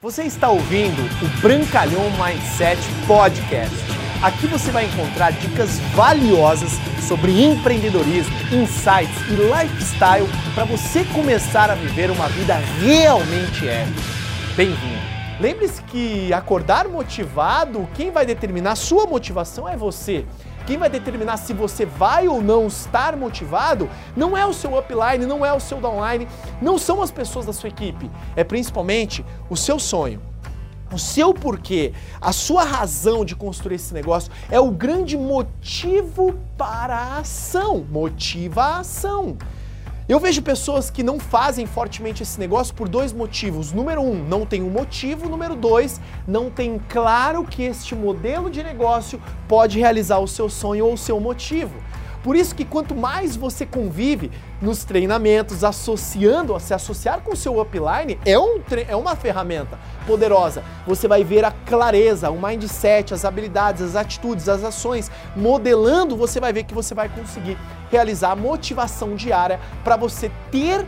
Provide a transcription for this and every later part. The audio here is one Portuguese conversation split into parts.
Você está ouvindo o Brancalhão Mindset Podcast. Aqui você vai encontrar dicas valiosas sobre empreendedorismo, insights e lifestyle para você começar a viver uma vida realmente épica. Bem-vindo! Lembre-se que acordar motivado, quem vai determinar sua motivação é você. Quem vai determinar se você vai ou não estar motivado não é o seu upline, não é o seu downline, não são as pessoas da sua equipe, é principalmente o seu sonho. O seu porquê, a sua razão de construir esse negócio é o grande motivo para a ação. Motiva a ação. Eu vejo pessoas que não fazem fortemente esse negócio por dois motivos. Número um, não tem um motivo. Número dois, não tem claro que este modelo de negócio pode realizar o seu sonho ou o seu motivo. Por isso que quanto mais você convive nos treinamentos, associando, se associar com o seu upline, é, um, é uma ferramenta poderosa. Você vai ver a clareza, o mindset, as habilidades, as atitudes, as ações. Modelando, você vai ver que você vai conseguir realizar a motivação diária para você ter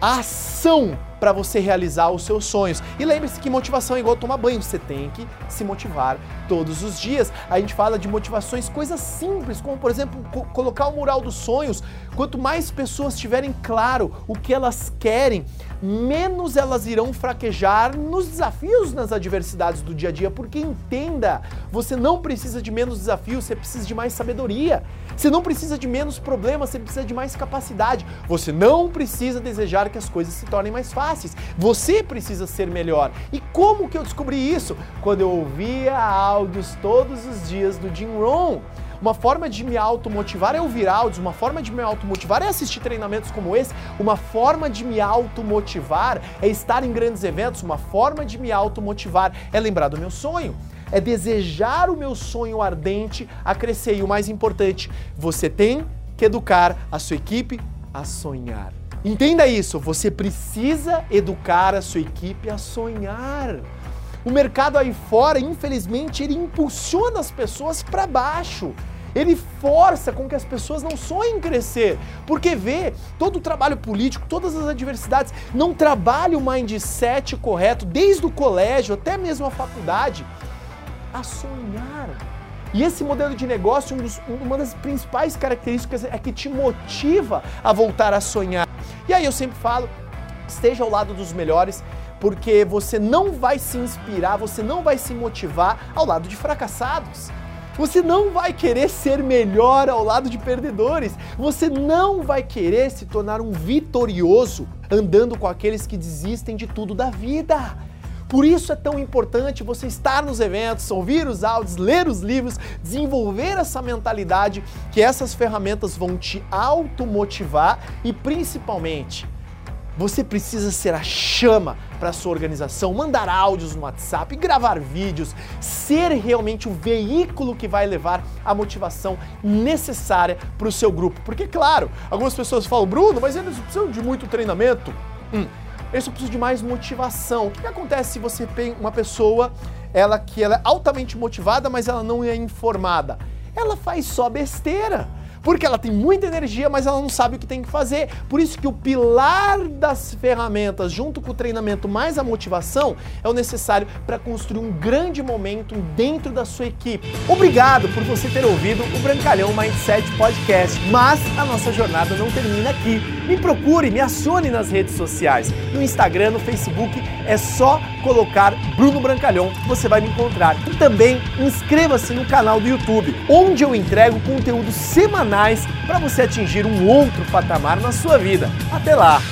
ação para você realizar os seus sonhos. E lembre-se que motivação é igual tomar banho, você tem que se motivar todos os dias. A gente fala de motivações, coisas simples, como por exemplo, co colocar o mural dos sonhos. Quanto mais pessoas tiverem claro o que elas querem, menos elas irão fraquejar nos desafios, nas adversidades do dia a dia, porque entenda, você não precisa de menos desafios, você precisa de mais sabedoria. Você não precisa de menos problemas, você precisa de mais capacidade. Você não precisa desejar que as coisas se tornem mais fáceis. Você precisa ser melhor. E como que eu descobri isso? Quando eu ouvia áudios todos os dias do Jim Rohn. Uma forma de me automotivar é ouvir áudios, uma forma de me automotivar é assistir treinamentos como esse, uma forma de me automotivar é estar em grandes eventos, uma forma de me automotivar é lembrar do meu sonho é desejar o meu sonho ardente a crescer. E o mais importante, você tem que educar a sua equipe a sonhar. Entenda isso, você precisa educar a sua equipe a sonhar. O mercado aí fora, infelizmente, ele impulsiona as pessoas para baixo. Ele força com que as pessoas não sonhem crescer, porque vê todo o trabalho político, todas as adversidades, não trabalha o mindset correto desde o colégio até mesmo a faculdade a sonhar. E esse modelo de negócio, um dos, uma das principais características é que te motiva a voltar a sonhar. E aí eu sempre falo, esteja ao lado dos melhores, porque você não vai se inspirar, você não vai se motivar ao lado de fracassados. Você não vai querer ser melhor ao lado de perdedores. Você não vai querer se tornar um vitorioso andando com aqueles que desistem de tudo da vida. Por isso é tão importante você estar nos eventos, ouvir os áudios, ler os livros, desenvolver essa mentalidade que essas ferramentas vão te automotivar e principalmente você precisa ser a chama para sua organização, mandar áudios no WhatsApp, gravar vídeos, ser realmente o veículo que vai levar a motivação necessária para o seu grupo. Porque, claro, algumas pessoas falam, Bruno, mas eles precisam de muito treinamento. Hum, eu só preciso de mais motivação. O que, que acontece se você tem uma pessoa ela que ela é altamente motivada, mas ela não é informada? Ela faz só besteira porque ela tem muita energia, mas ela não sabe o que tem que fazer. Por isso que o pilar das ferramentas, junto com o treinamento mais a motivação, é o necessário para construir um grande momento dentro da sua equipe. Obrigado por você ter ouvido o Brancalhão Mindset Podcast, mas a nossa jornada não termina aqui. Me procure, me acione nas redes sociais. No Instagram, no Facebook, é só colocar Bruno Brancalhão, você vai me encontrar. E também inscreva-se no canal do YouTube, onde eu entrego conteúdo semanal para você atingir um outro patamar na sua vida. Até lá!